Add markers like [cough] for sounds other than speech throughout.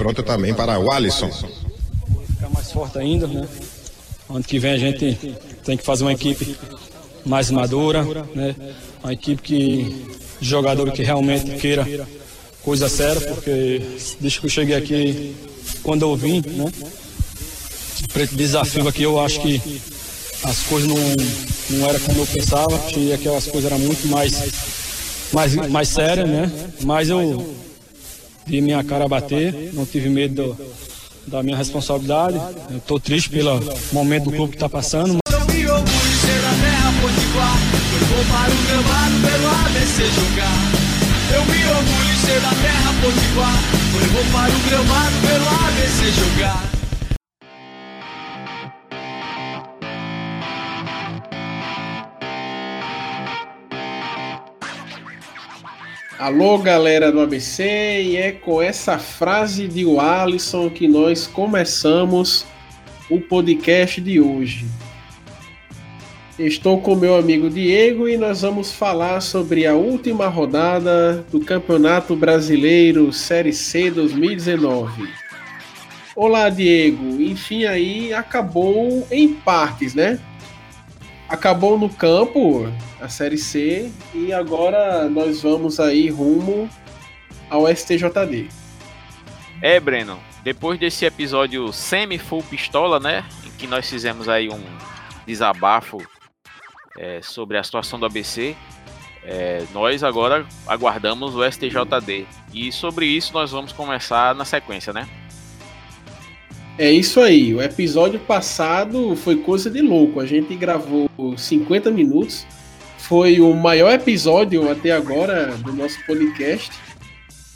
Pronto também para o Alisson. Ficar mais forte ainda, né? Ano que vem a gente tem que fazer uma equipe mais madura, né? Uma equipe que jogador que realmente queira coisa séria, porque desde que eu cheguei aqui, quando eu vim, né? Esse desafio aqui, eu acho que as coisas não, não eram como eu pensava. Aqui, as coisas eram muito mais, mais, mais sérias, né? Mas eu vi minha cara bater, não tive medo do, da minha responsabilidade. Estou triste pelo momento do clube que está passando. Eu me orgulho de ser da terra potiguar. Eu vou para o gramado Alô, galera do ABC, e é com essa frase de Alisson que nós começamos o podcast de hoje. Estou com meu amigo Diego e nós vamos falar sobre a última rodada do Campeonato Brasileiro Série C 2019. Olá, Diego. Enfim, aí acabou em partes, né? Acabou no campo a Série C e agora nós vamos aí rumo ao STJD. É, Breno, depois desse episódio semi-full pistola, né, em que nós fizemos aí um desabafo é, sobre a situação do ABC, é, nós agora aguardamos o STJD. E sobre isso nós vamos começar na sequência, né? É isso aí. O episódio passado foi coisa de louco. A gente gravou 50 minutos. Foi o maior episódio até agora do nosso podcast.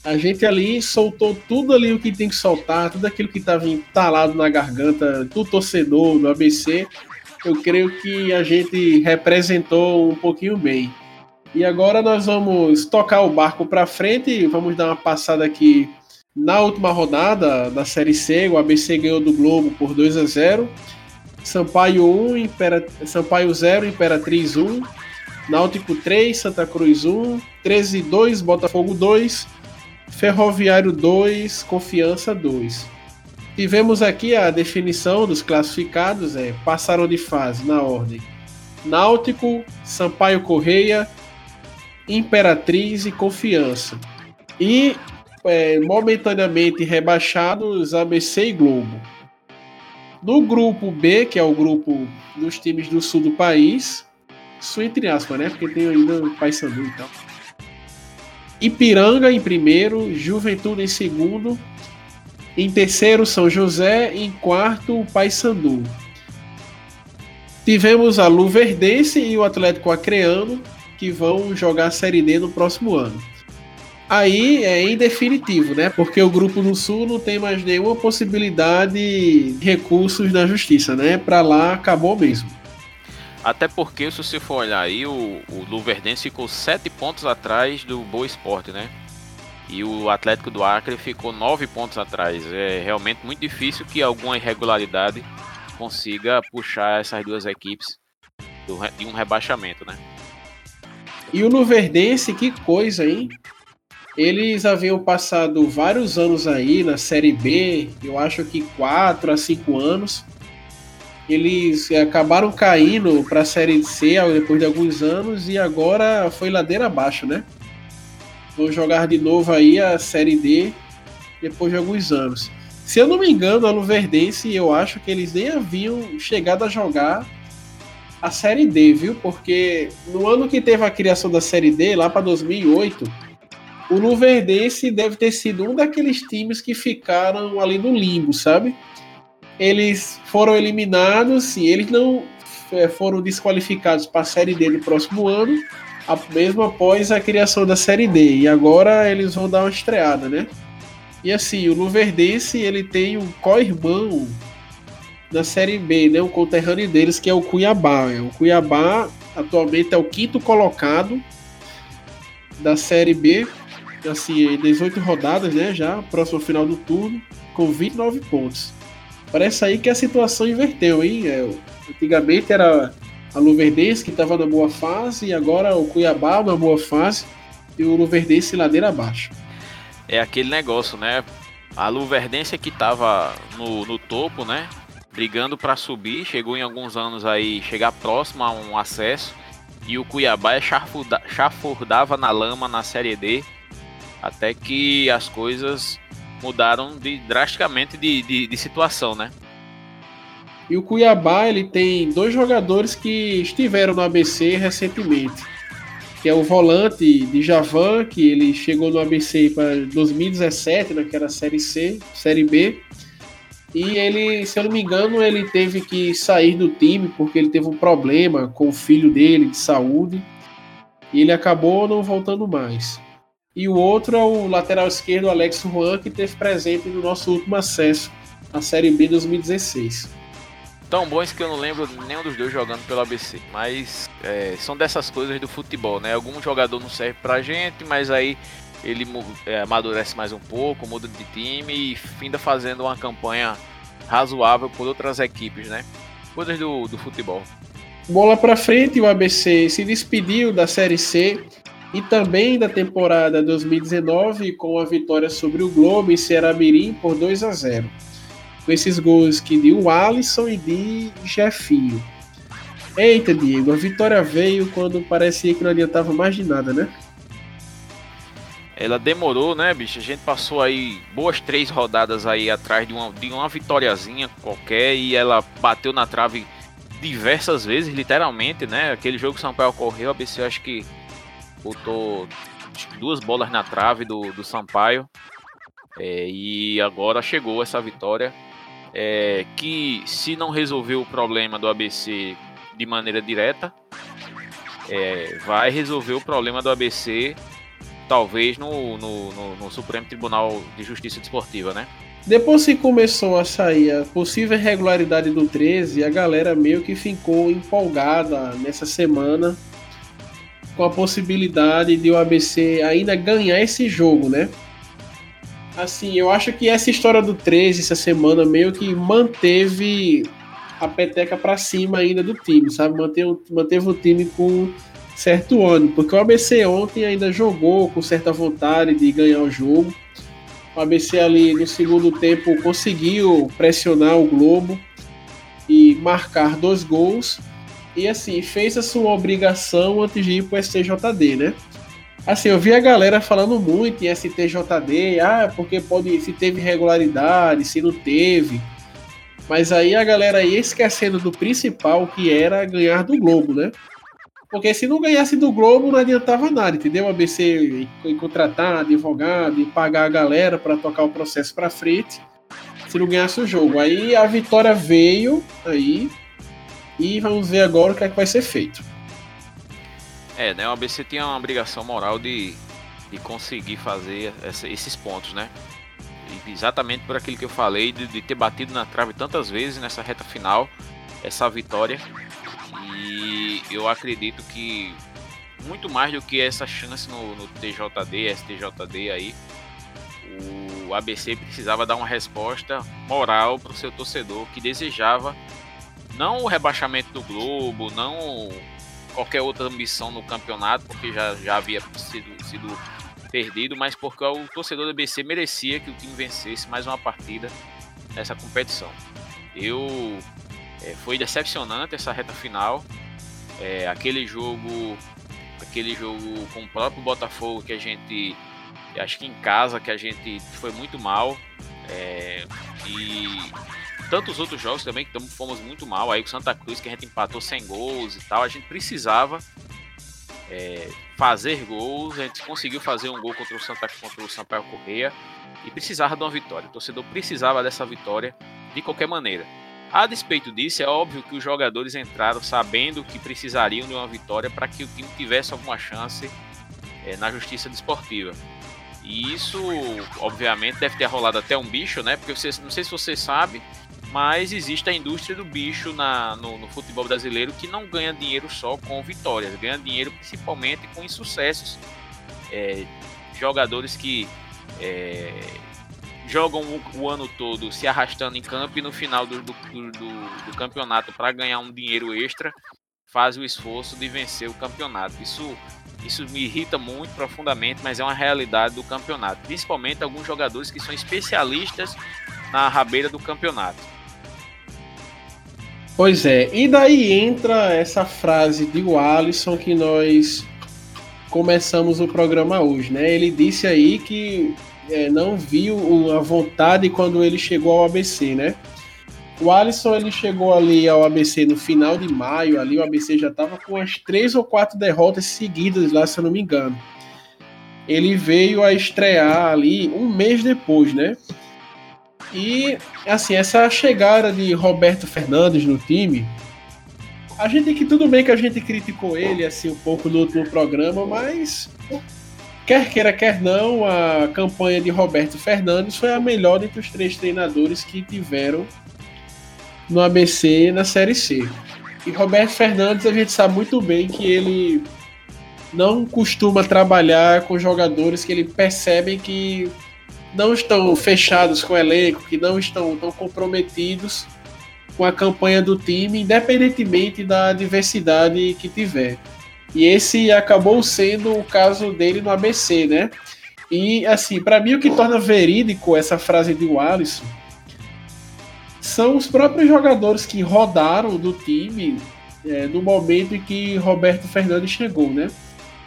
A gente ali soltou tudo ali o que tem que soltar, tudo aquilo que estava entalado na garganta do torcedor do ABC. Eu creio que a gente representou um pouquinho bem. E agora nós vamos tocar o barco para frente, vamos dar uma passada aqui na última rodada da Série C, o ABC ganhou do Globo por 2 a 0. Sampaio 1, Impera... Sampaio 0, Imperatriz 1. Náutico 3, Santa Cruz 1. 13 2, Botafogo 2. Ferroviário 2, Confiança 2. Tivemos aqui a definição dos classificados, é, passaram de fase na ordem. Náutico, Sampaio Correia, Imperatriz e Confiança. E é, momentaneamente rebaixados ABC e Globo. No grupo B, que é o grupo dos times do sul do país, isso entre aspas, né? Porque tem ainda o Paysandu e tal. Ipiranga em primeiro, Juventude em segundo, em terceiro São José, em quarto Paysandu. Tivemos a Luverdense e o Atlético Acreano que vão jogar a Série D no próximo ano. Aí é em definitivo, né? Porque o grupo do Sul não tem mais nenhuma possibilidade de recursos na justiça, né? Para lá acabou mesmo. Até porque, se você for olhar aí, o, o Luverdense ficou sete pontos atrás do Boa Esporte, né? E o Atlético do Acre ficou nove pontos atrás. É realmente muito difícil que alguma irregularidade consiga puxar essas duas equipes de um rebaixamento, né? E o Luverdense, que coisa, hein? Eles haviam passado vários anos aí na Série B, eu acho que 4 a 5 anos. Eles acabaram caindo para a Série C depois de alguns anos e agora foi ladeira abaixo, né? Vão jogar de novo aí a Série D depois de alguns anos. Se eu não me engano, a Luverdense, eu acho que eles nem haviam chegado a jogar a Série D, viu? Porque no ano que teve a criação da Série D, lá para 2008, o Luverdense deve ter sido um daqueles times que ficaram ali no limbo, sabe? Eles foram eliminados e eles não é, foram desqualificados para a Série D no próximo ano, mesmo após a criação da Série D. E agora eles vão dar uma estreada, né? E assim, o Luverdense ele tem um co-irmão na Série B, né? O conterrâneo deles que é o Cuiabá. O Cuiabá atualmente é o quinto colocado da Série B assim, 18 rodadas, né, já, próximo final do turno, com 29 pontos. Parece aí que a situação inverteu, hein? É, antigamente era a Luverdense que estava na boa fase e agora o Cuiabá na boa fase e o Luverdense ladeira abaixo. É aquele negócio, né? A Luverdense que estava no, no topo, né? Brigando para subir, chegou em alguns anos aí chegar próximo a um acesso. E o Cuiabá chafurdava na lama na Série D. Até que as coisas mudaram de, drasticamente de, de, de situação, né? E o Cuiabá ele tem dois jogadores que estiveram no ABC recentemente, que é o volante de Javan, que ele chegou no ABC para 2017, naquela série C, série B. E ele, se eu não me engano, ele teve que sair do time porque ele teve um problema com o filho dele de saúde. E ele acabou não voltando mais. E o outro é o lateral esquerdo, Alex Juan, que teve presente no nosso último acesso, a Série B 2016. Tão bons que eu não lembro nenhum dos dois jogando pelo ABC. Mas é, são dessas coisas do futebol, né? Algum jogador não serve pra gente, mas aí ele é, amadurece mais um pouco, muda de time e finda fazendo uma campanha razoável por outras equipes, né? Coisas do, do futebol. Bola para frente, o ABC se despediu da Série C e também da temporada 2019 com a vitória sobre o Globo em Ceará Mirim por 2 a 0. Com esses gols que de o Alisson e de Jefinho. Eita, Diego, a vitória veio quando parecia que não adiantava mais de nada, né? Ela demorou, né, bicho? A gente passou aí boas três rodadas aí atrás de uma, de uma vitóriazinha qualquer e ela bateu na trave diversas vezes, literalmente, né? Aquele jogo que São Paulo correu, a BC acho que botou duas bolas na trave do, do Sampaio. É, e agora chegou essa vitória. É, que se não resolver o problema do ABC de maneira direta, é, vai resolver o problema do ABC talvez no, no, no, no, Supremo Tribunal de Justiça Desportiva, né? Depois que começou a sair a possível irregularidade do 13, a galera meio que ficou empolgada nessa semana com a possibilidade de o ABC ainda ganhar esse jogo, né? Assim, eu acho que essa história do 13 essa semana meio que manteve a peteca para cima ainda do time, sabe? Manteve, manteve o time com certo ânimo, porque o ABC ontem ainda jogou com certa vontade de ganhar o jogo. O ABC ali no segundo tempo conseguiu pressionar o Globo e marcar dois gols e assim, fez a sua obrigação antes de ir pro STJD, né? Assim, eu vi a galera falando muito em STJD, ah, porque pode, se teve irregularidade, se não teve. Mas aí a galera ia esquecendo do principal, que era ganhar do Globo, né? Porque se não ganhasse do Globo, não adiantava nada, entendeu? A ABC contratar advogado e pagar a galera para tocar o processo para frente, se não ganhasse o jogo. Aí a vitória veio, aí e vamos ver agora o que é que vai ser feito. É, né? O ABC tinha uma obrigação moral de, de conseguir fazer essa, esses pontos, né? Exatamente por aquilo que eu falei, de, de ter batido na trave tantas vezes nessa reta final, essa vitória. E eu acredito que muito mais do que essa chance no, no TJD, STJD aí, o ABC precisava dar uma resposta moral para o seu torcedor que desejava não o rebaixamento do Globo, não qualquer outra ambição no campeonato, porque já, já havia sido, sido perdido, mas porque o torcedor do BC merecia que o time vencesse mais uma partida nessa competição. Eu é, foi decepcionante essa reta final, é, aquele jogo, aquele jogo com o próprio Botafogo que a gente, acho que em casa que a gente foi muito mal é, e tantos outros jogos também que fomos muito mal. Aí com Santa Cruz, que a gente empatou sem gols e tal. A gente precisava é, fazer gols. A gente conseguiu fazer um gol contra o, Santa, contra o Sampaio Correia e precisava de uma vitória. O torcedor precisava dessa vitória de qualquer maneira. A despeito disso, é óbvio que os jogadores entraram sabendo que precisariam de uma vitória para que o time tivesse alguma chance é, na justiça desportiva. E isso, obviamente, deve ter rolado até um bicho, né? Porque vocês, não sei se você sabe, mas existe a indústria do bicho na, no, no, futebol brasileiro que não ganha dinheiro só com vitórias, ganha dinheiro principalmente com insucessos. É, jogadores que é, jogam o, o, ano todo se arrastando em campo e no final do, do, do, do campeonato para ganhar um dinheiro extra fazem o esforço de vencer o campeonato. Isso Isso me irrita muito profundamente, mas é uma realidade do campeonato. Principalmente alguns jogadores que são especialistas na rabeira do campeonato. Pois é, e daí entra essa frase de Alisson que nós começamos o programa hoje, né? Ele disse aí que é, não viu a vontade quando ele chegou ao ABC, né? O Alisson ele chegou ali ao ABC no final de maio, ali o ABC já estava com as três ou quatro derrotas seguidas lá, se eu não me engano. Ele veio a estrear ali um mês depois, né? E assim, essa chegada de Roberto Fernandes no time, a gente que tudo bem que a gente criticou ele assim um pouco no último programa, mas quer queira quer não, a campanha de Roberto Fernandes foi a melhor entre os três treinadores que tiveram no ABC na Série C. E Roberto Fernandes, a gente sabe muito bem que ele não costuma trabalhar com jogadores que ele percebe que não estão fechados com o elenco, que não estão tão comprometidos com a campanha do time, independentemente da diversidade que tiver. E esse acabou sendo o caso dele no ABC, né? E assim, para mim o que torna verídico essa frase de Alisson são os próprios jogadores que rodaram do time é, no momento em que Roberto Fernandes chegou, né?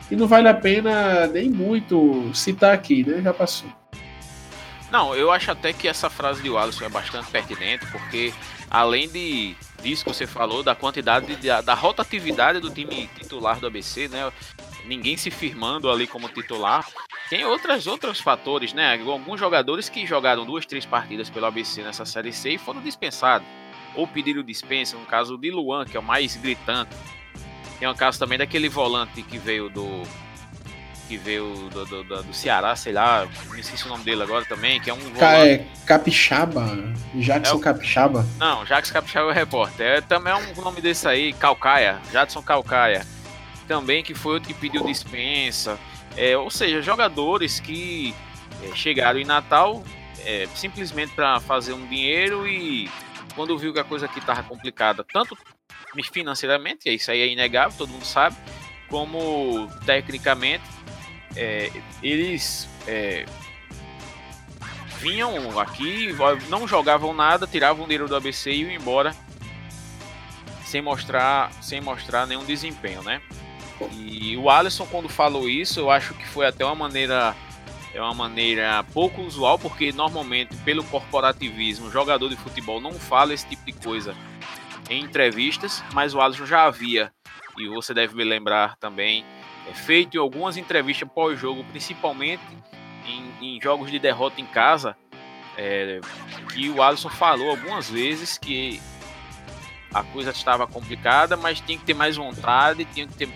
E não vale a pena nem muito citar aqui, né? Já passou. Não, eu acho até que essa frase de Wallace é bastante pertinente, porque além de disso que você falou, da quantidade de, da rotatividade do time titular do ABC, né? Ninguém se firmando ali como titular. Tem outras, outros fatores, né? Alguns jogadores que jogaram duas, três partidas pelo ABC nessa Série C e foram dispensados. Ou pediram dispensa, no caso de Luan, que é o mais gritante. Tem um caso também daquele volante que veio do. Que veio do, do, do, do Ceará, sei lá, não esqueci o nome dele agora também, que é um volante. É Capixaba? Jackson é o... Capixaba? Não, Jackson Capixaba é o repórter. É, também é um nome desse aí, Calcaia, Jadson Calcaia. Também que foi outro que pediu dispensa. É, ou seja, jogadores que é, chegaram em Natal é, simplesmente para fazer um dinheiro e quando viu que a coisa aqui estava complicada, tanto financeiramente, isso aí é inegável, todo mundo sabe, como tecnicamente, é, eles é, vinham aqui, não jogavam nada, tiravam o dinheiro do ABC e iam embora sem mostrar, sem mostrar nenhum desempenho, né? E o Alisson, quando falou isso, eu acho que foi até uma maneira é uma maneira pouco usual, porque normalmente, pelo corporativismo, jogador de futebol não fala esse tipo de coisa em entrevistas, mas o Alisson já havia, e você deve me lembrar também, é, feito em algumas entrevistas pós-jogo, principalmente em, em, jogos de derrota em casa, é, que o Alisson falou algumas vezes que a coisa estava complicada, mas tinha que ter mais vontade, tinha que ter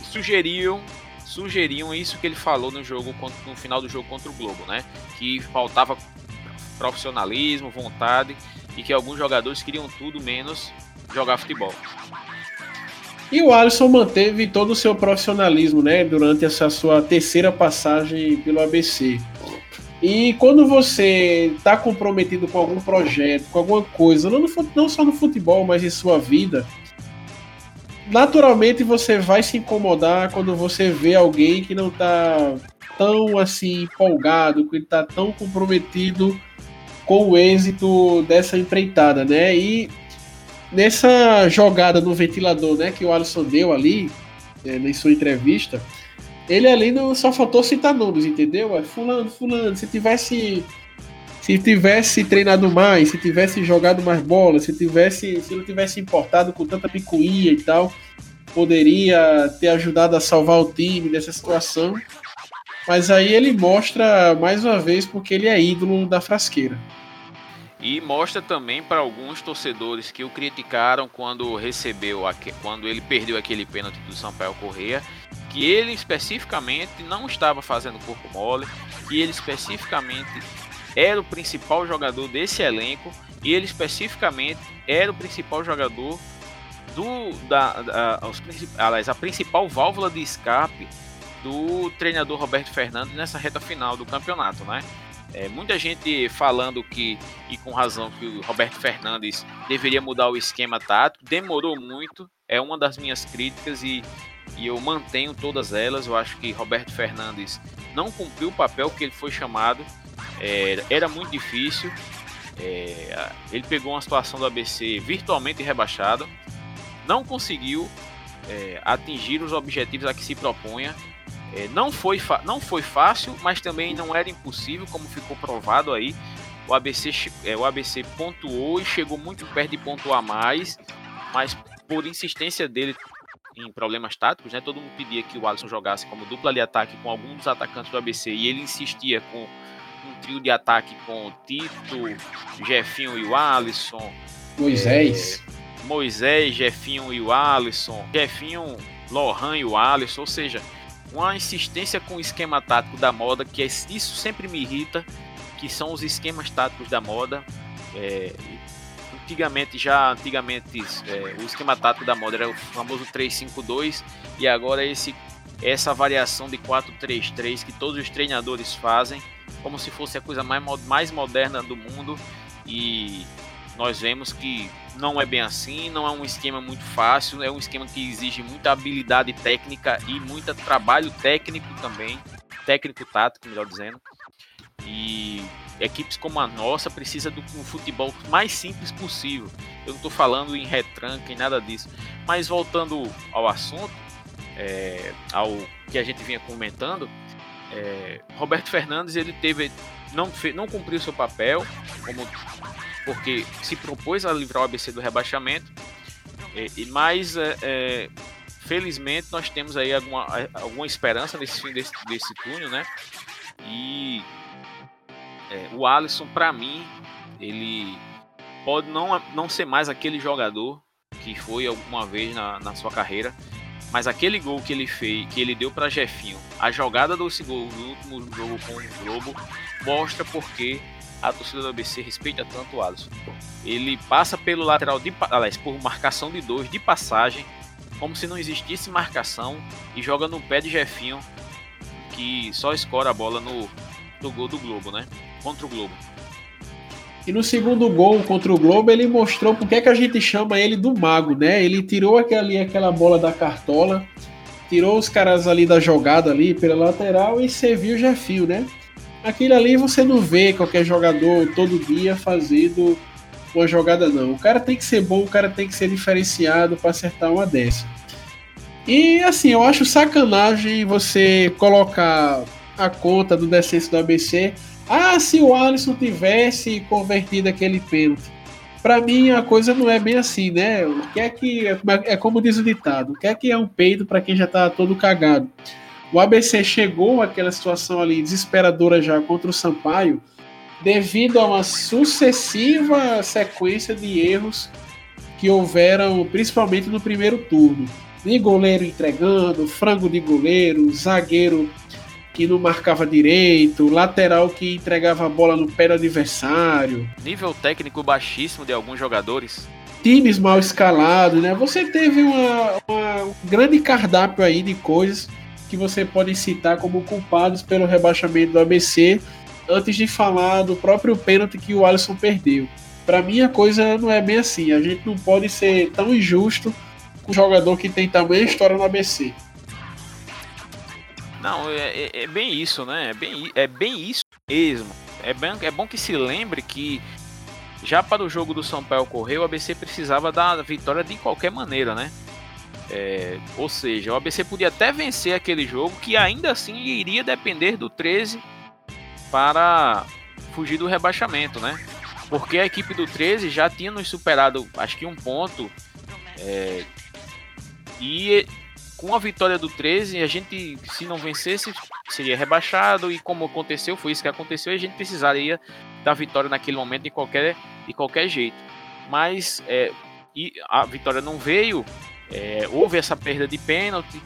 sugeriam sugeriam isso que ele falou no jogo no final do jogo contra o Globo, né? Que faltava profissionalismo, vontade e que alguns jogadores queriam tudo menos jogar futebol. E o Alisson manteve todo o seu profissionalismo, né, durante essa sua terceira passagem pelo ABC. E quando você está comprometido com algum projeto, com alguma coisa, não, no, não só no futebol, mas em sua vida, naturalmente você vai se incomodar quando você vê alguém que não tá tão assim empolgado, que está tão comprometido com o êxito dessa empreitada, né? E nessa jogada no ventilador, né, que o Alisson deu ali, é, em sua entrevista, ele ali não só faltou citar nomes, entendeu? É fulano, fulano, se tivesse se tivesse treinado mais, se tivesse jogado mais bola, se tivesse, se não tivesse importado com tanta picuinha e tal, poderia ter ajudado a salvar o time nessa situação. Mas aí ele mostra mais uma vez porque ele é ídolo da frasqueira. E mostra também para alguns torcedores que o criticaram quando recebeu, quando ele perdeu aquele pênalti do Sampaio Correia, que ele especificamente não estava fazendo corpo mole, que ele especificamente era o principal jogador desse elenco e ele especificamente era o principal jogador do da, da os, aliás, a principal válvula de escape do treinador Roberto Fernandes nessa reta final do campeonato, né? É, muita gente falando que, e com razão, que o Roberto Fernandes deveria mudar o esquema tático, demorou muito, é uma das minhas críticas e, e eu mantenho todas elas. Eu acho que Roberto Fernandes não cumpriu o papel que ele foi chamado. É, era muito difícil. É, ele pegou uma situação do ABC virtualmente rebaixada, não conseguiu é, atingir os objetivos a que se propunha. É, não, foi não foi fácil, mas também não era impossível, como ficou provado aí. O ABC, é, o ABC pontuou e chegou muito perto de pontuar mais, mas por insistência dele em problemas táticos, né? Todo mundo pedia que o Alisson jogasse como dupla de ataque com algum dos atacantes do ABC e ele insistia com um trio de ataque com Tito, Jefinho e o Alisson. Moisés. É, Moisés, Jefinho e o Alisson. Jefinho, Lohan e o Alisson. Ou seja, uma insistência com o esquema tático da moda, que é, isso sempre me irrita, que são os esquemas táticos da moda. É, antigamente já antigamente é, o esquema tático da moda era o famoso 352 e agora esse essa variação de 433 que todos os treinadores fazem como se fosse a coisa mais, mais moderna do mundo e nós vemos que não é bem assim, não é um esquema muito fácil, é um esquema que exige muita habilidade técnica e muito trabalho técnico também, técnico tático, melhor dizendo. E equipes como a nossa precisa do futebol mais simples possível. Eu não estou falando em retranca e nada disso. Mas voltando ao assunto, é, ao que a gente vinha comentando, é, Roberto Fernandes ele teve não, não cumpriu seu papel como porque se propôs a livrar o ABC do rebaixamento é, mas é, é, felizmente nós temos aí alguma, alguma esperança nesse fim desse, desse túnel né? E é, o Alisson para mim ele pode não, não ser mais aquele jogador que foi alguma vez na, na sua carreira mas aquele gol que ele fez, que ele deu para Jefinho, a jogada desse gol no último jogo com o Globo, mostra porque a torcida do ABC respeita tanto o Alisson. Ele passa pelo lateral de, aliás, por marcação de dois de passagem, como se não existisse marcação e joga no pé de Jefinho, que só escora a bola no, no gol do Globo, né? Contra o Globo. E no segundo gol contra o Globo, ele mostrou porque é que a gente chama ele do mago, né? Ele tirou aquela, aquela bola da cartola, tirou os caras ali da jogada ali pela lateral e serviu o Jefinho, né? Aquilo ali você não vê qualquer jogador todo dia fazendo uma jogada, não. O cara tem que ser bom, o cara tem que ser diferenciado para acertar uma dessa. E assim, eu acho sacanagem você colocar a conta do descenso do ABC ah, se o Alisson tivesse convertido aquele pênalti. Para mim a coisa não é bem assim, né? O que é que é como diz o ditado, o que é que é um peido para quem já tá todo cagado? O ABC chegou àquela situação ali desesperadora já contra o Sampaio devido a uma sucessiva sequência de erros que houveram principalmente no primeiro turno. De goleiro entregando, frango de goleiro, zagueiro que não marcava direito, lateral que entregava a bola no pé do adversário. Nível técnico baixíssimo de alguns jogadores. Times mal escalados, né? Você teve uma, uma, um grande cardápio aí de coisas que você pode citar como culpados pelo rebaixamento do ABC, antes de falar do próprio pênalti que o Alisson perdeu. Para mim a coisa não é bem assim. A gente não pode ser tão injusto com um jogador que tem tamanha história no ABC. Não, é, é, é, bem isso, né? É bem, é bem isso mesmo. É, bem, é bom que se lembre que já para o jogo do São Paulo correr, o ABC precisava da vitória de qualquer maneira, né? É, ou seja, o ABC podia até vencer aquele jogo, que ainda assim iria depender do 13 para fugir do rebaixamento, né? Porque a equipe do 13 já tinha nos superado, acho que um ponto. É, e com a vitória do 13, a gente, se não vencesse, seria rebaixado. E como aconteceu, foi isso que aconteceu, a gente precisaria da vitória naquele momento de qualquer, de qualquer jeito. Mas é, e a vitória não veio, é, houve essa perda de pênalti.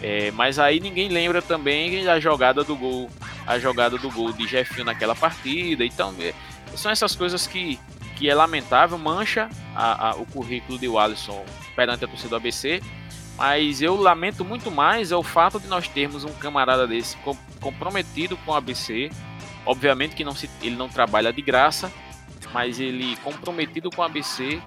É, mas aí ninguém lembra também da jogada do gol, a jogada do gol de Jefinho naquela partida. Então, é, são essas coisas que, que é lamentável, mancha a, a, o currículo de Alisson perante a torcida do ABC mas eu lamento muito mais é o fato de nós termos um camarada desse comprometido com o ABC. Obviamente que não se, ele não trabalha de graça, mas ele comprometido com o ABC,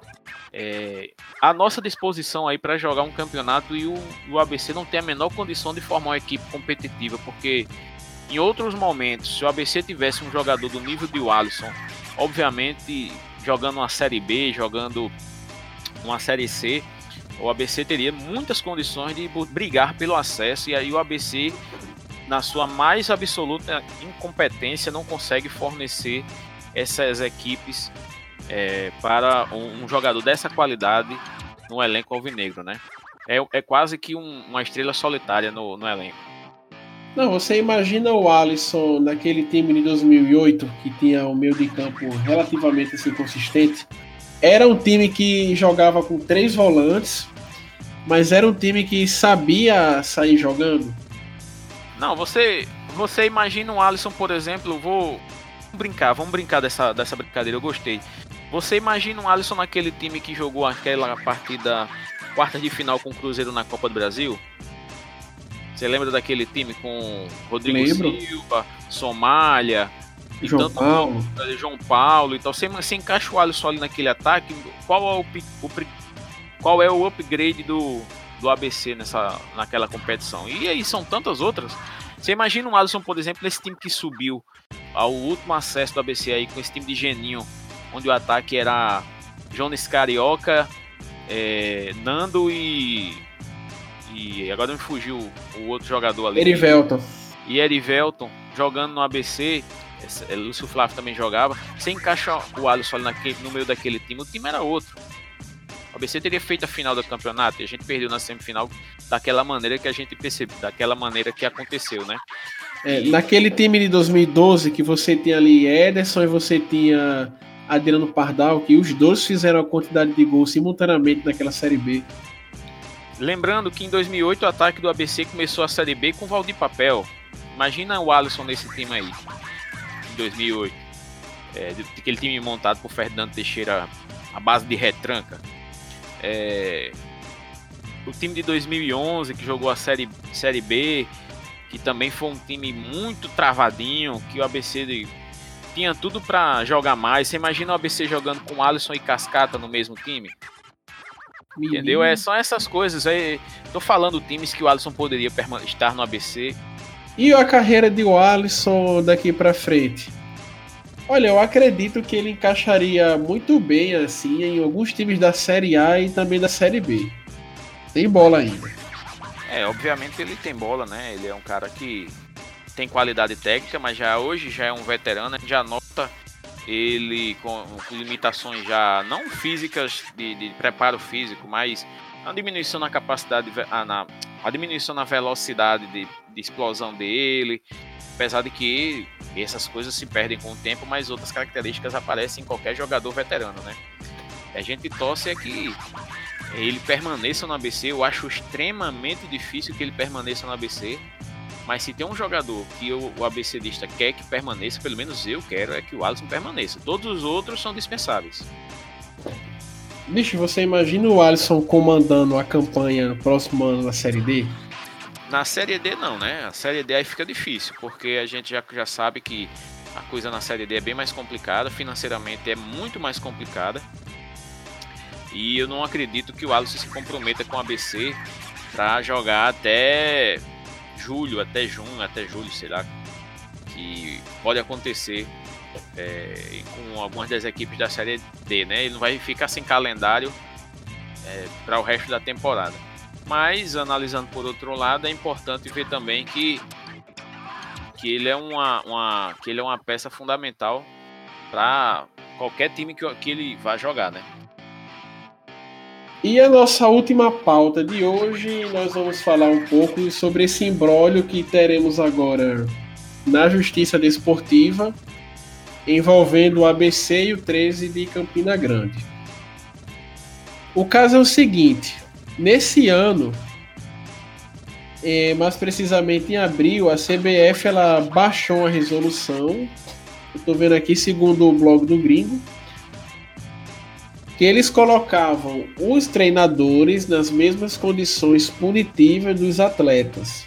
é, à nossa disposição aí para jogar um campeonato e o, o ABC não tem a menor condição de formar uma equipe competitiva, porque em outros momentos, se o ABC tivesse um jogador do nível de Alisson, obviamente jogando uma Série B, jogando uma Série C, o ABC teria muitas condições de brigar pelo acesso e aí o ABC, na sua mais absoluta incompetência, não consegue fornecer essas equipes é, para um, um, jogador dessa qualidade no elenco alvinegro, né? É, é quase que um, uma estrela solitária no, no elenco. Não, você imagina o Alisson naquele time de 2008 que tinha o meio de campo relativamente assim consistente. Era um time que jogava com três volantes, mas era um time que sabia sair jogando. Não, você você imagina o Alisson, por exemplo, vou brincar, vamos brincar dessa, dessa brincadeira, eu gostei. Você imagina o Alisson naquele time que jogou aquela partida quarta de final com o Cruzeiro na Copa do Brasil? Você lembra daquele time com Rodrigo Lembro. Silva, Somália, João tanto Paulo. João Paulo e tal. Você, você encaixa o Alisson ali naquele ataque, qual é o, o qual é o upgrade do, do ABC nessa, naquela competição? E aí são tantas outras. Você imagina um Alisson, por exemplo, nesse time que subiu ao último acesso do ABC aí com esse time de Geninho, onde o ataque era Jones Carioca, é, Nando e e agora me fugiu o outro jogador ali. Erivelton. E Erivelton jogando no ABC. É, Lúcio Flávio também jogava. Você encaixa o Alisson naquele, no meio daquele time, o time era outro. O ABC teria feito a final do campeonato e a gente perdeu na semifinal daquela maneira que a gente percebeu, daquela maneira que aconteceu, né? É, naquele time de 2012 que você tinha ali Ederson e você tinha Adriano Pardal, que os dois fizeram a quantidade de gols simultaneamente naquela Série B. Lembrando que em 2008 o ataque do ABC começou a Série B com Valdir Papel. Imagina o Alisson nesse time aí, em 2008. É, aquele time montado por Fernando Teixeira a base de retranca. É, o time de 2011 que jogou a série, série B, que também foi um time muito travadinho, que o ABC de, tinha tudo para jogar mais. Você imagina o ABC jogando com Alisson e Cascata no mesmo time? Entendeu? É, são essas coisas. É, tô falando times que o Alisson poderia estar no ABC. E a carreira de Alisson daqui para frente? Olha, eu acredito que ele encaixaria muito bem assim em alguns times da Série A e também da Série B. Tem bola ainda. É, obviamente ele tem bola, né? Ele é um cara que tem qualidade técnica, mas já hoje já é um veterano, já nota ele com, com limitações já não físicas de, de, preparo físico, mas a diminuição na capacidade, a, na, a diminuição na velocidade de, de, explosão dele, apesar de que essas coisas se perdem com o tempo, mas outras características aparecem em qualquer jogador veterano, né? A gente torce é que ele permaneça no ABC, eu acho extremamente difícil que ele permaneça no ABC, mas se tem um jogador que o, o ABCdista quer que permaneça, pelo menos eu quero, é que o Alisson permaneça. Todos os outros são dispensáveis. Bicho, você imagina o Alisson comandando a campanha no próximo ano na Série D? Na Série D não, né? A Série D aí fica difícil, porque a gente já, já sabe que a coisa na Série D é bem mais complicada, financeiramente é muito mais complicada. E eu não acredito que o Alisson se comprometa com o ABC para jogar até julho, até junho, até julho, será que pode acontecer é, com algumas das equipes da Série D, né? Ele não vai ficar sem calendário é, para o resto da temporada. Mas analisando por outro lado, é importante ver também que que ele é uma, uma que ele é uma peça fundamental para qualquer time que, que ele vá jogar, né? E a nossa última pauta de hoje, nós vamos falar um pouco sobre esse embrólio que teremos agora na Justiça Desportiva, envolvendo o ABC e o 13 de Campina Grande. O caso é o seguinte: nesse ano, é, mais precisamente em abril, a CBF ela baixou a resolução. Estou vendo aqui segundo o blog do Gringo que eles colocavam os treinadores nas mesmas condições punitivas dos atletas.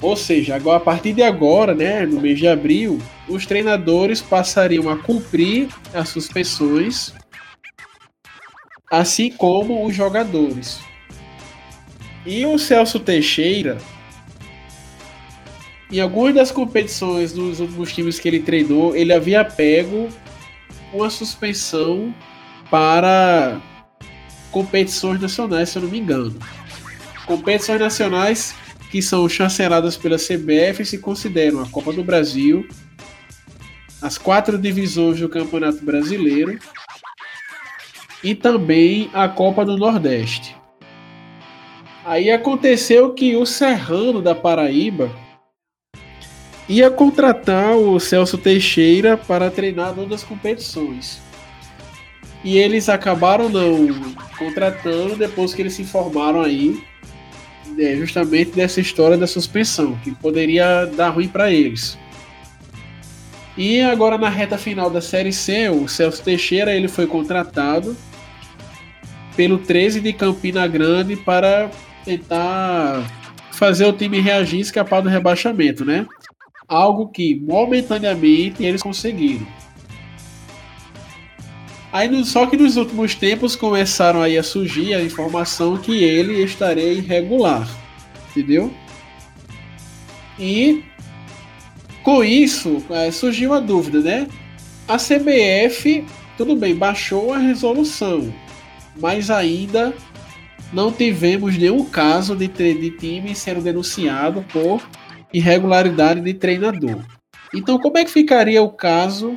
Ou seja, agora, a partir de agora, né, no mês de abril, os treinadores passariam a cumprir as suspensões assim como os jogadores. E o Celso Teixeira, em algumas das competições dos últimos times que ele treinou, ele havia pego uma suspensão para competições nacionais, se eu não me engano. Competições nacionais que são chanceladas pela CBF se consideram a Copa do Brasil, as quatro divisões do Campeonato Brasileiro e também a Copa do Nordeste. Aí aconteceu que o Serrano da Paraíba ia contratar o Celso Teixeira para treinar numa das competições. E eles acabaram não contratando depois que eles se informaram aí é, justamente dessa história da suspensão, que poderia dar ruim para eles. E agora na reta final da Série C, o Celso Teixeira ele foi contratado pelo 13 de Campina Grande para tentar fazer o time reagir e escapar do rebaixamento, né? Algo que momentaneamente eles conseguiram. Aí, só que nos últimos tempos começaram aí a surgir a informação que ele estaria irregular, entendeu? E com isso é, surgiu a dúvida, né? A CBF, tudo bem, baixou a resolução, mas ainda não tivemos nenhum caso de, de time sendo denunciado por irregularidade de treinador. Então, como é que ficaria o caso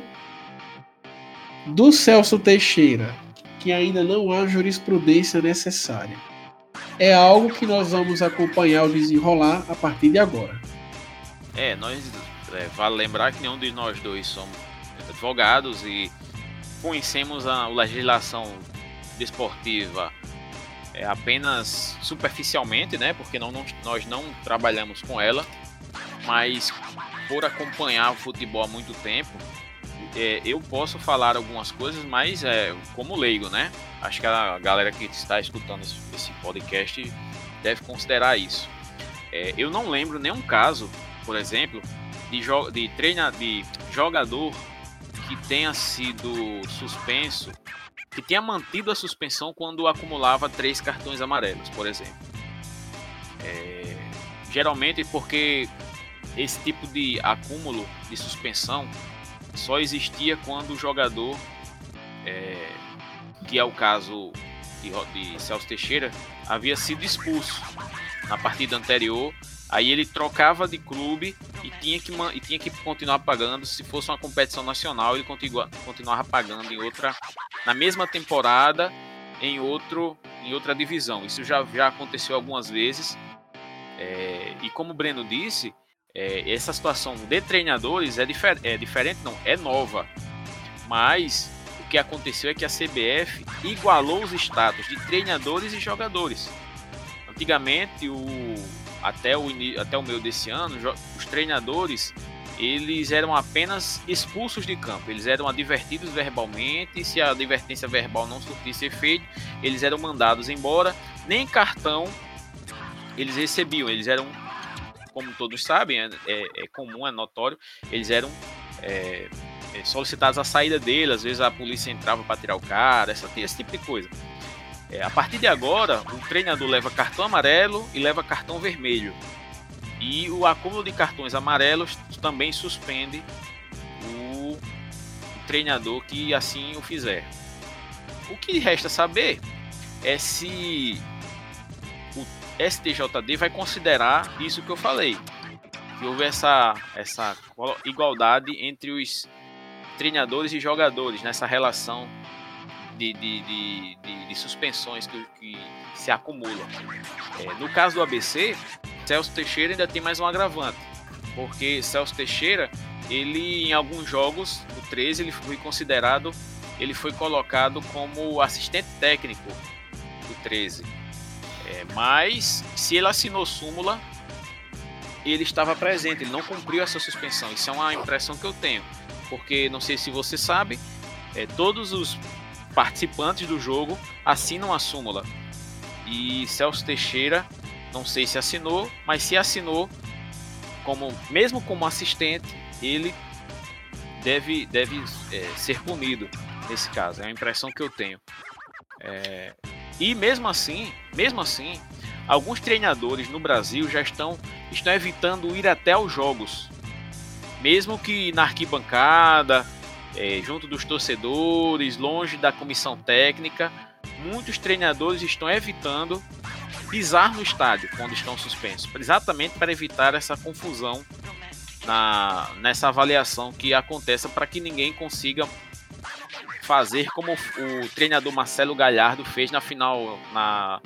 do Celso Teixeira, que ainda não há jurisprudência necessária. É algo que nós vamos acompanhar o desenrolar a partir de agora. É, nós é, vale lembrar que nenhum de nós dois somos advogados e conhecemos a, legislação desportiva é, apenas superficialmente, né? Porque não, não, nós não trabalhamos com ela, mas por acompanhar o futebol há muito tempo, é, eu posso falar algumas coisas, mas é, como leigo, né? Acho que a galera que está escutando esse, podcast deve considerar isso. É, eu não lembro nenhum caso, por exemplo, de, jo de, treina de jogador que tenha sido suspenso, que tenha mantido a suspensão quando acumulava três cartões amarelos, por exemplo. É, geralmente porque esse tipo de acúmulo de suspensão só existia quando o jogador, é, que é o caso de, de Celso Teixeira, havia sido expulso na partida anterior. Aí ele trocava de clube e tinha que, e tinha que continuar pagando. Se fosse uma competição nacional, ele continua, continuava pagando em outra, na mesma temporada, em, outro, em outra divisão. Isso já, já aconteceu algumas vezes. É, e como o Breno disse, é, essa situação de treinadores é, difer é diferente, não, é nova. Mas o que aconteceu é que a CBF igualou os status de treinadores e jogadores. Antigamente, o, até, o, até o meio desse ano, os treinadores eles eram apenas expulsos de campo, eles eram advertidos verbalmente, se a advertência verbal não surtisse efeito, eles eram mandados embora, nem cartão eles recebiam, eles eram como todos sabem, é, é, é comum, é notório, eles eram é, é, solicitados a saída dele, às vezes a polícia entrava para tirar o cara, essa, esse tipo de coisa. É, a partir de agora, o treinador leva cartão amarelo e leva cartão vermelho. E o acúmulo de cartões amarelos também suspende o treinador que assim o fizer. O que resta saber é se STJD vai considerar isso que eu falei. Que houve essa, essa igualdade entre os treinadores e jogadores nessa relação de, de, de, de, de suspensões que, que, se acumulam. É, no caso do ABC, Celso Teixeira ainda tem mais um agravante, porque Celso Teixeira, ele em alguns jogos, o 13, ele foi considerado, ele foi colocado como assistente técnico do 13 é, mas se ele assinou súmula, ele estava presente, ele não cumpriu essa suspensão. Isso é uma impressão que eu tenho, porque não sei se você sabe, é, todos os participantes do jogo assinam a súmula. E Celso Teixeira, não sei se assinou, mas se assinou, como mesmo como assistente, ele deve, deve é, ser punido nesse caso. É a impressão que eu tenho. É, e mesmo assim, mesmo assim, alguns treinadores no Brasil já estão, estão evitando ir até os jogos, mesmo que na arquibancada, é, junto dos torcedores, longe da comissão técnica, muitos treinadores estão evitando pisar no estádio quando estão suspensos, exatamente para evitar essa confusão na, nessa avaliação que aconteça para que ninguém consiga fazer como o treinador Marcelo Galhardo fez na final, na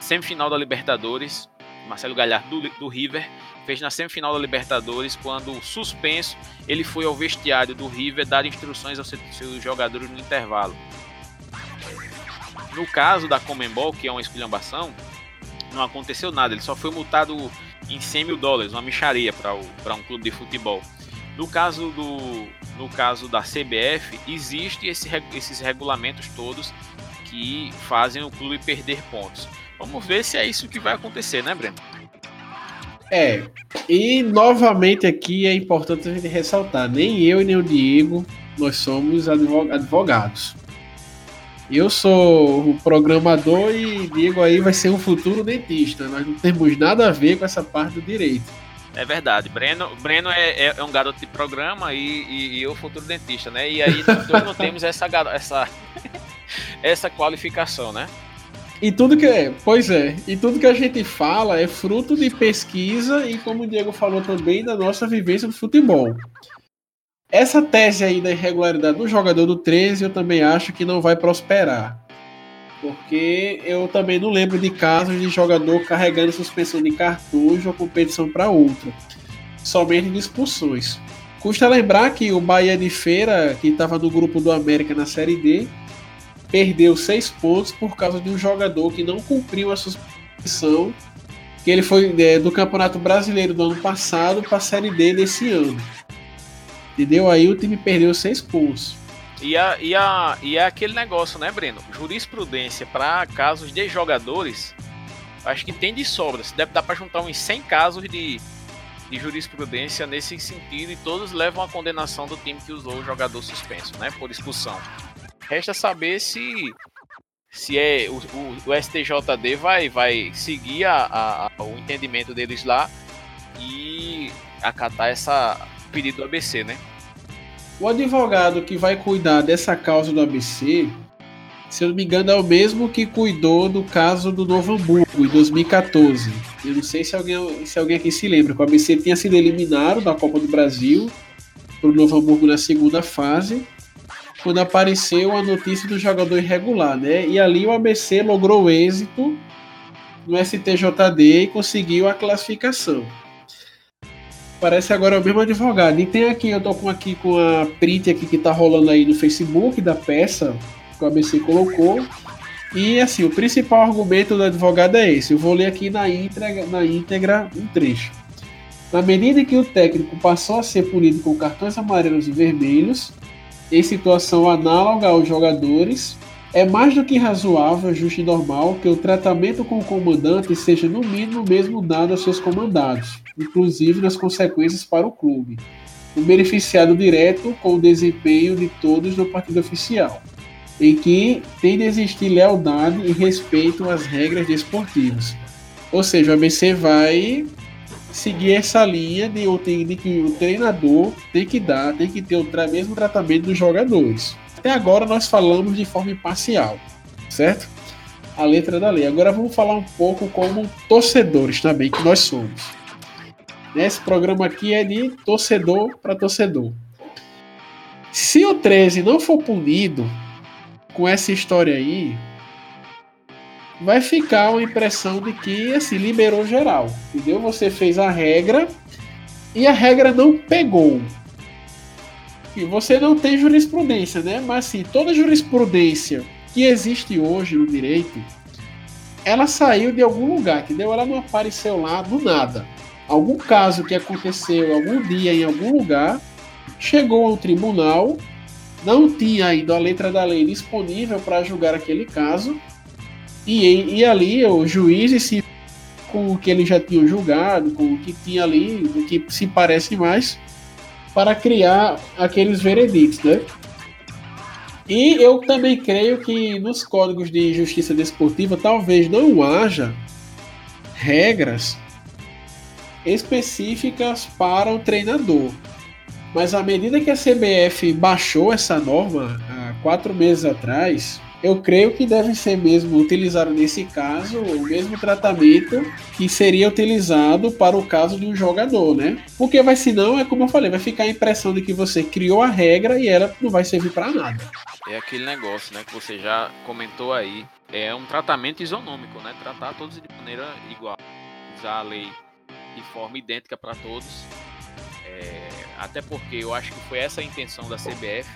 semifinal da Libertadores. Marcelo Galhardo do, do River fez na semifinal da Libertadores, quando suspenso, ele foi ao vestiário do River dar instruções aos seus jogadores no intervalo. No caso da Comembol, que é uma esculhambação, não aconteceu nada, ele só foi multado em 100 mil dólares, uma micharia para um clube de futebol. No caso, do, no caso da CBF, existem esse, esses regulamentos todos que fazem o clube perder pontos. Vamos ver se é isso que vai acontecer, né, Breno? É, e novamente aqui é importante a gente ressaltar: nem eu nem o Diego, nós somos advogados. Eu sou o programador e Diego aí vai ser um futuro dentista. Nós não temos nada a ver com essa parte do direito. É verdade. Breno, Breno é, é, é um garoto de programa e, e, e, eu futuro dentista, né? E aí nós não temos essa, essa, [laughs] essa qualificação, né? E tudo que é, pois é, e tudo que a gente fala é fruto de pesquisa e, como o Diego falou também, da nossa vivência do futebol. Essa tese aí da irregularidade do jogador do 13 eu também acho que não vai prosperar. Porque eu também não lembro de casos de jogador carregando suspensão de cartucho ou competição para outra. Somente de expulsões. Custa lembrar que o Bahia de Feira, que estava no grupo do América na Série D, perdeu seis pontos por causa de um jogador que não cumpriu a suspensão, que ele foi é, do Campeonato Brasileiro do ano passado para a Série D desse ano. Entendeu? Aí o time perdeu seis pontos. E, a, e, a, e é aquele negócio, né, Breno? Jurisprudência para casos de jogadores, acho que tem de sobras. Deve dar para juntar uns 100 casos de, de jurisprudência nesse sentido e todos levam à condenação do time que usou o jogador suspenso, né, por expulsão. Resta saber se se é o, o, o STJD vai, vai seguir a, a, o entendimento deles lá e acatar essa pedido do ABC, né? O advogado que vai cuidar dessa causa do ABC, se eu não me engano, é o mesmo que cuidou do caso do Novo Hamburgo em 2014. Eu não sei se alguém, se alguém aqui se lembra, que o ABC tinha sido eliminado da Copa do Brasil para o Novo Hamburgo na segunda fase quando apareceu a notícia do jogador irregular, né? E ali o ABC logrou êxito no STJD e conseguiu a classificação. Parece agora o mesmo advogado. E tem aqui, eu tô com aqui com a print aqui que tá rolando aí no Facebook da peça que o ABC colocou. E assim, o principal argumento do advogado é esse. Eu vou ler aqui na íntegra, na íntegra um trecho. Na medida em que o técnico passou a ser punido com cartões amarelos e vermelhos, em situação análoga aos jogadores, é mais do que razoável, justo e normal que o tratamento com o comandante seja no mínimo mesmo dado aos seus comandados, inclusive nas consequências para o clube, o beneficiado direto com o desempenho de todos no partido oficial, em que tem de existir lealdade e respeito às regras desportivas. Ou seja, o ABC vai seguir essa linha de, de que o treinador tem que dar, tem que ter o mesmo tratamento dos jogadores. Até agora nós falamos de forma imparcial, certo? A letra da lei. Agora vamos falar um pouco como torcedores também, que nós somos. Esse programa aqui é de torcedor para torcedor. Se o 13 não for punido com essa história aí, vai ficar uma impressão de que assim liberou geral, entendeu? Você fez a regra e a regra não pegou. E você não tem jurisprudência, né? Mas assim, toda jurisprudência que existe hoje no direito, ela saiu de algum lugar, entendeu? Ela não apareceu lá do nada. Algum caso que aconteceu algum dia em algum lugar chegou ao tribunal, não tinha ainda a letra da lei disponível para julgar aquele caso e, e ali os juízes se com o que eles já tinham julgado, com o que tinha ali, o que se parece mais, para criar aqueles vereditos, né? E eu também creio que nos códigos de justiça desportiva talvez não haja regras específicas para o treinador. Mas à medida que a CBF baixou essa norma há quatro meses atrás, eu creio que deve ser mesmo utilizado nesse caso o mesmo tratamento que seria utilizado para o caso de um jogador, né? Porque vai senão é como eu falei, vai ficar a impressão de que você criou a regra e ela não vai servir para nada. É aquele negócio, né, que você já comentou aí. É um tratamento isonômico, né? Tratar todos de maneira igual. Usar a lei de forma idêntica para todos. É, até porque eu acho que foi essa a intenção da CBF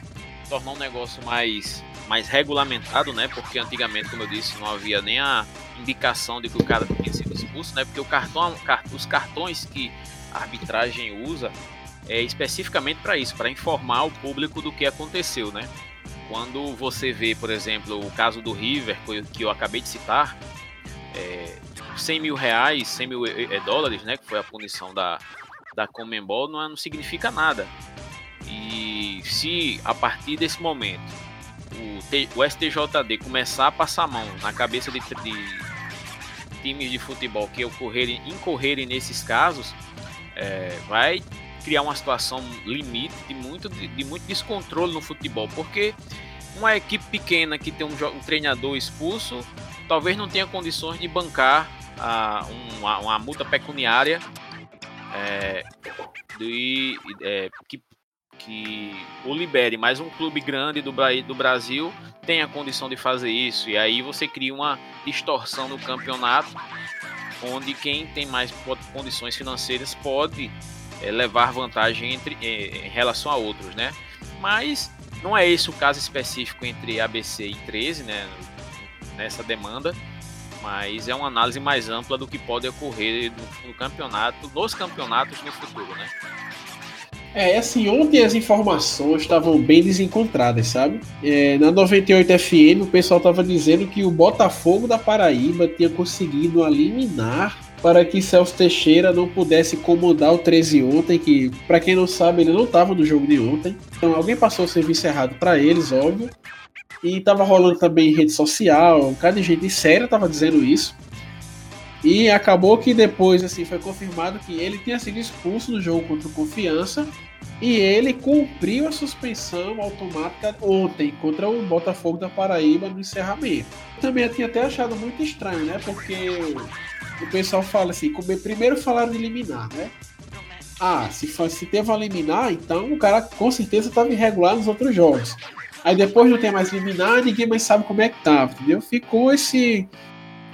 tornar um negócio mais, mais regulamentado, né? Porque antigamente, como eu disse, não havia nem a indicação de que o cara tinha sido expulso, né? Porque o cartão, os cartões que a arbitragem usa é especificamente para isso, para informar o público do que aconteceu, né? Quando você vê, por exemplo, o caso do River, que eu acabei de citar, é, 100 mil reais, 100 mil é, dólares, né? Que foi a punição da, da Comembol, não, não significa nada. E se a partir desse momento o, T, o STJD começar a passar a mão na cabeça de, de times de futebol que ocorrerem, incorrerem nesses casos, é, vai criar uma situação limite de muito, de, muito descontrole no futebol, porque uma equipe pequena que tem um, um treinador expulso talvez não tenha condições de bancar a, uma, uma multa pecuniária é, de, é, que que o libere, mas um clube grande do, do Brasil tem a condição de fazer isso. E aí você cria uma distorção no campeonato, onde quem tem mais condições financeiras pode é, levar vantagem entre, é, em relação a outros, né? Mas não é esse o caso específico entre ABC e 13, né? Nessa demanda, mas é uma análise mais ampla do que pode ocorrer no, no campeonato, nos campeonatos no futuro, né? É, assim, ontem as informações estavam bem desencontradas, sabe? É, na 98 FM o pessoal estava dizendo que o Botafogo da Paraíba tinha conseguido eliminar para que Celso Teixeira não pudesse comandar o 13 ontem, que para quem não sabe ele não estava no jogo de ontem. Então alguém passou o serviço errado para eles, óbvio. E estava rolando também rede social, um cara de gente séria estava dizendo isso. E acabou que depois assim foi confirmado que ele tinha sido expulso no jogo contra o Confiança e ele cumpriu a suspensão automática ontem contra o Botafogo da Paraíba no encerramento. Também eu tinha até achado muito estranho, né? Porque o pessoal fala assim, primeiro falaram de eliminar, né? Ah, se, se teve a eliminar, então o cara com certeza estava irregular nos outros jogos. Aí depois não tem mais eliminar, ninguém mais sabe como é que tava, entendeu? Ficou esse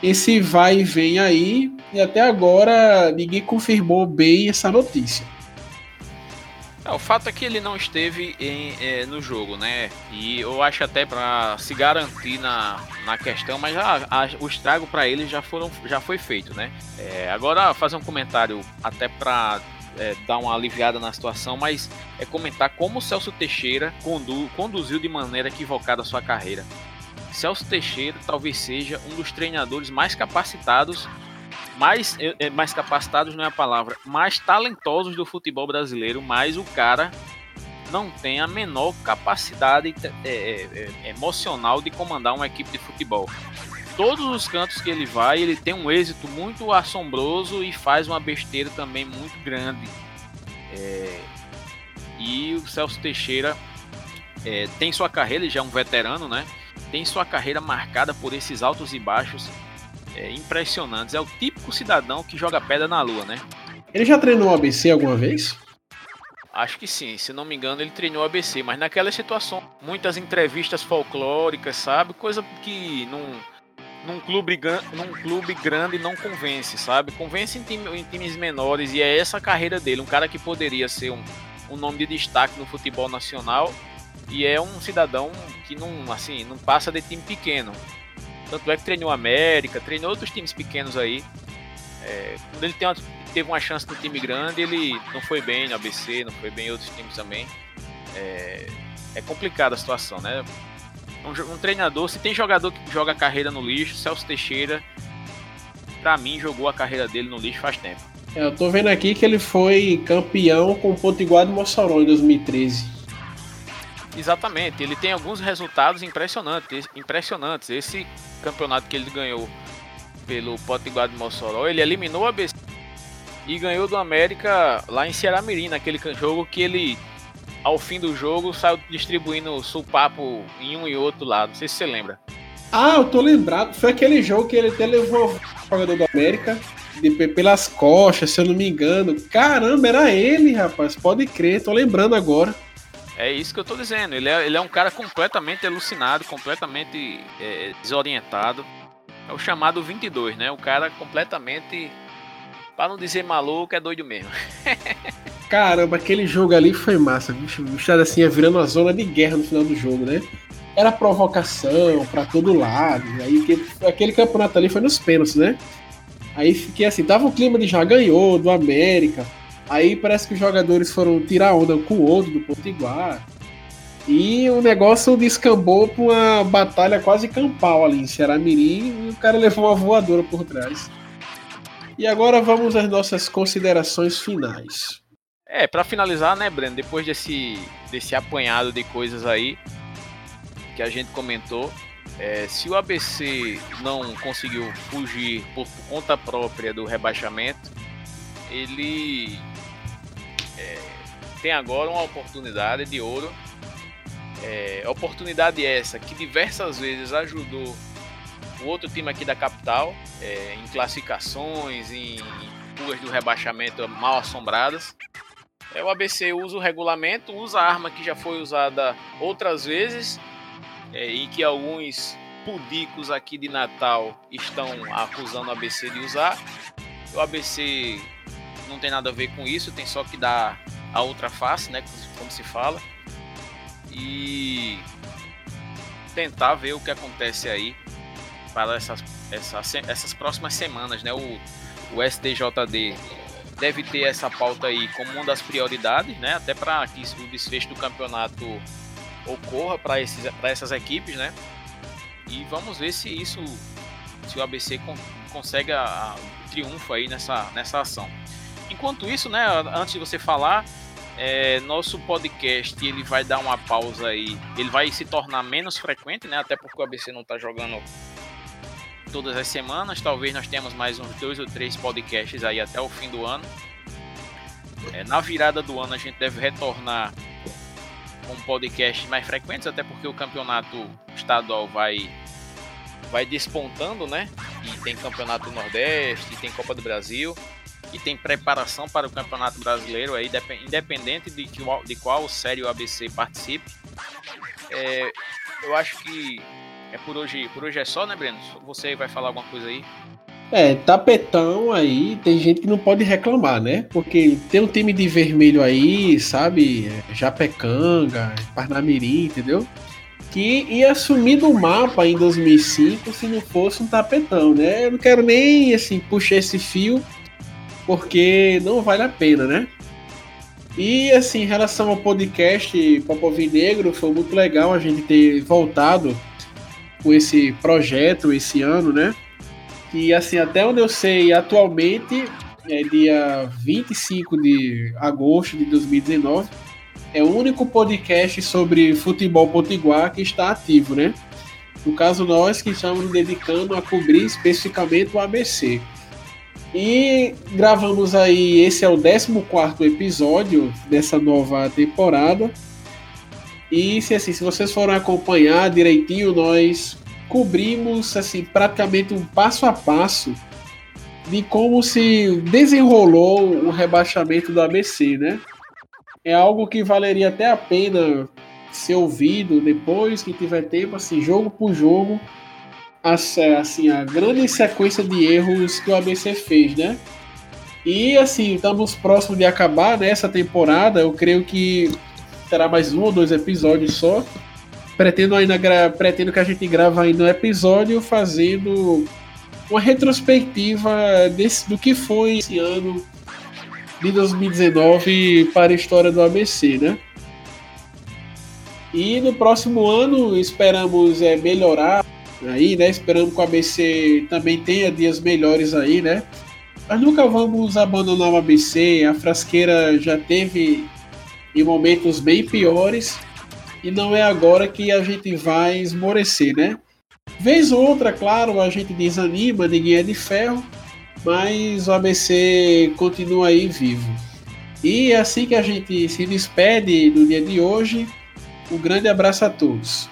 esse vai e vem aí, e até agora ninguém confirmou bem essa notícia. É, o fato é que ele não esteve em, é, no jogo, né? E eu acho até para se garantir na, na questão, mas já, a, o estrago para ele já, foram, já foi feito, né? É, agora, fazer um comentário até para é, dar uma aliviada na situação, mas é comentar como o Celso Teixeira condu, conduziu de maneira equivocada a sua carreira. Celso Teixeira talvez seja um dos treinadores mais capacitados, mais, é, é, mais capacitados não é a palavra, mais talentosos do futebol brasileiro, mas o cara não tem a menor capacidade é, é, é, emocional de comandar uma equipe de futebol. Todos os cantos que ele vai, ele tem um êxito muito assombroso e faz uma besteira também muito grande. É, e o Celso Teixeira tem sua carreira, ele já é um veterano, né? tem sua carreira marcada por esses altos e baixos é, impressionantes. É o típico cidadão que joga pedra na lua, né? Ele já treinou o ABC alguma vez? Acho que sim, se não me engano ele treinou ABC, mas naquela situação, muitas entrevistas folclóricas, sabe? Coisa que num, num, clube, num clube grande não convence, sabe? Convence em, time, em times menores e é essa a carreira dele, um cara que poderia ser um, um nome de destaque no futebol nacional e é um cidadão que não, assim, não passa de time pequeno. Tanto é que treinou América, treinou outros times pequenos aí. É, quando ele uma, teve uma chance no time grande, ele não foi bem no ABC, não foi bem em outros times também. É, é complicada a situação, né? Um, um, treinador, se tem jogador que joga a carreira no lixo, Celso Teixeira, pra mim, jogou a carreira dele no lixo faz tempo. É, eu tô vendo aqui que ele foi campeão com o Potiguar de Mossoró em 2013. Exatamente, ele tem alguns resultados impressionantes, impressionantes. Esse campeonato que ele ganhou pelo Potiguar de Mossoró, ele eliminou a ABC e ganhou do América lá em Ceará Mirim, naquele jogo que ele, ao fim do jogo, saiu distribuindo supapo em um e outro lado. Não sei se você lembra. Ah, eu tô lembrado. Foi aquele jogo que ele até levou o jogador do América de, pelas costas, se eu não me engano. Caramba, era ele, rapaz. Pode crer, tô lembrando agora. É isso que eu tô dizendo. Ele é, ele é um cara completamente alucinado, completamente é, desorientado. É o chamado 22, né? O cara completamente, para não dizer maluco, é doido mesmo. [laughs] Caramba, aquele jogo ali foi massa. O estado assim ia virando uma zona de guerra no final do jogo, né? Era provocação para todo lado. Aí aquele campeonato ali foi nos pênaltis, né? Aí fiquei assim, tava o clima de já ganhou do América. Aí parece que os jogadores foram tirar onda com o outro do Potiguar. E o negócio descambou pra uma batalha quase campal ali em Ceará Mirim e o cara levou uma voadora por trás. E agora vamos às nossas considerações finais. É, para finalizar, né, Breno, depois desse, desse apanhado de coisas aí que a gente comentou, é, se o ABC não conseguiu fugir por, conta própria do rebaixamento, ele é, tem agora uma oportunidade de ouro. É, oportunidade essa que diversas vezes ajudou o outro time aqui da capital é, em classificações, em fugas do rebaixamento mal assombradas. É, o ABC usa o regulamento, usa a arma que já foi usada outras vezes é, e que alguns pudicos aqui de Natal estão acusando o ABC de usar. O ABC não tem nada a ver com isso, tem só que dar a outra face, né, como se fala, e tentar ver o que acontece aí para essas, essas, essas próximas semanas, né, o, o STJD deve ter essa pauta aí como uma das prioridades, né, até para que o desfecho do campeonato ocorra para essas equipes, né, e vamos ver se isso, se o ABC con, consegue a, a, triunfo aí nessa, nessa ação. Enquanto isso, né, antes de você falar, é, nosso podcast ele vai dar uma pausa aí, ele vai se tornar menos frequente, né, até porque o ABC não está jogando todas as semanas. Talvez nós tenhamos mais uns dois ou três podcasts aí até o fim do ano. É, na virada do ano a gente deve retornar com podcasts mais frequentes, até porque o campeonato estadual vai vai despontando, né? E tem campeonato Nordeste, tem Copa do Brasil e tem preparação para o Campeonato Brasileiro, aí, independente de, que, de qual série o ABC participe. É, eu acho que é por hoje, por hoje é só, né, Breno? Você vai falar alguma coisa aí? É, tapetão aí, tem gente que não pode reclamar, né? Porque tem um time de vermelho aí, sabe? Japecanga, Parnamirim, entendeu? Que ia sumir do mapa em 2005 se não fosse um tapetão, né? Eu não quero nem, assim, puxar esse fio porque não vale a pena, né? E assim, em relação ao podcast Popovi Negro, foi muito legal a gente ter voltado com esse projeto esse ano, né? E assim, até onde eu sei, atualmente, é dia 25 de agosto de 2019, é o único podcast sobre futebol potiguar que está ativo, né? No caso, nós que estamos nos dedicando a cobrir especificamente o ABC. E gravamos aí, esse é o 14 episódio dessa nova temporada. E se assim, se vocês forem acompanhar direitinho, nós cobrimos assim praticamente um passo a passo de como se desenrolou o rebaixamento do ABC, né? É algo que valeria até a pena ser ouvido depois que tiver tempo, assim, jogo por jogo, assim, a grande sequência de erros que o ABC fez, né? E assim, estamos próximos de acabar nessa temporada. Eu creio que terá mais um ou dois episódios só. Pretendo ainda pretendo que a gente grave ainda um episódio fazendo uma retrospectiva desse, do que foi esse ano de 2019 para a história do ABC, né? E no próximo ano esperamos é, melhorar aí, né? Esperando que o ABC também tenha dias melhores aí, né? Mas nunca vamos abandonar o ABC. A frasqueira já teve em momentos bem piores. e não é agora que a gente vai esmorecer, né? Vez ou outra, claro, a gente desanima, ninguém é de ferro, mas o ABC continua aí vivo. E é assim que a gente se despede do dia de hoje, um grande abraço a todos.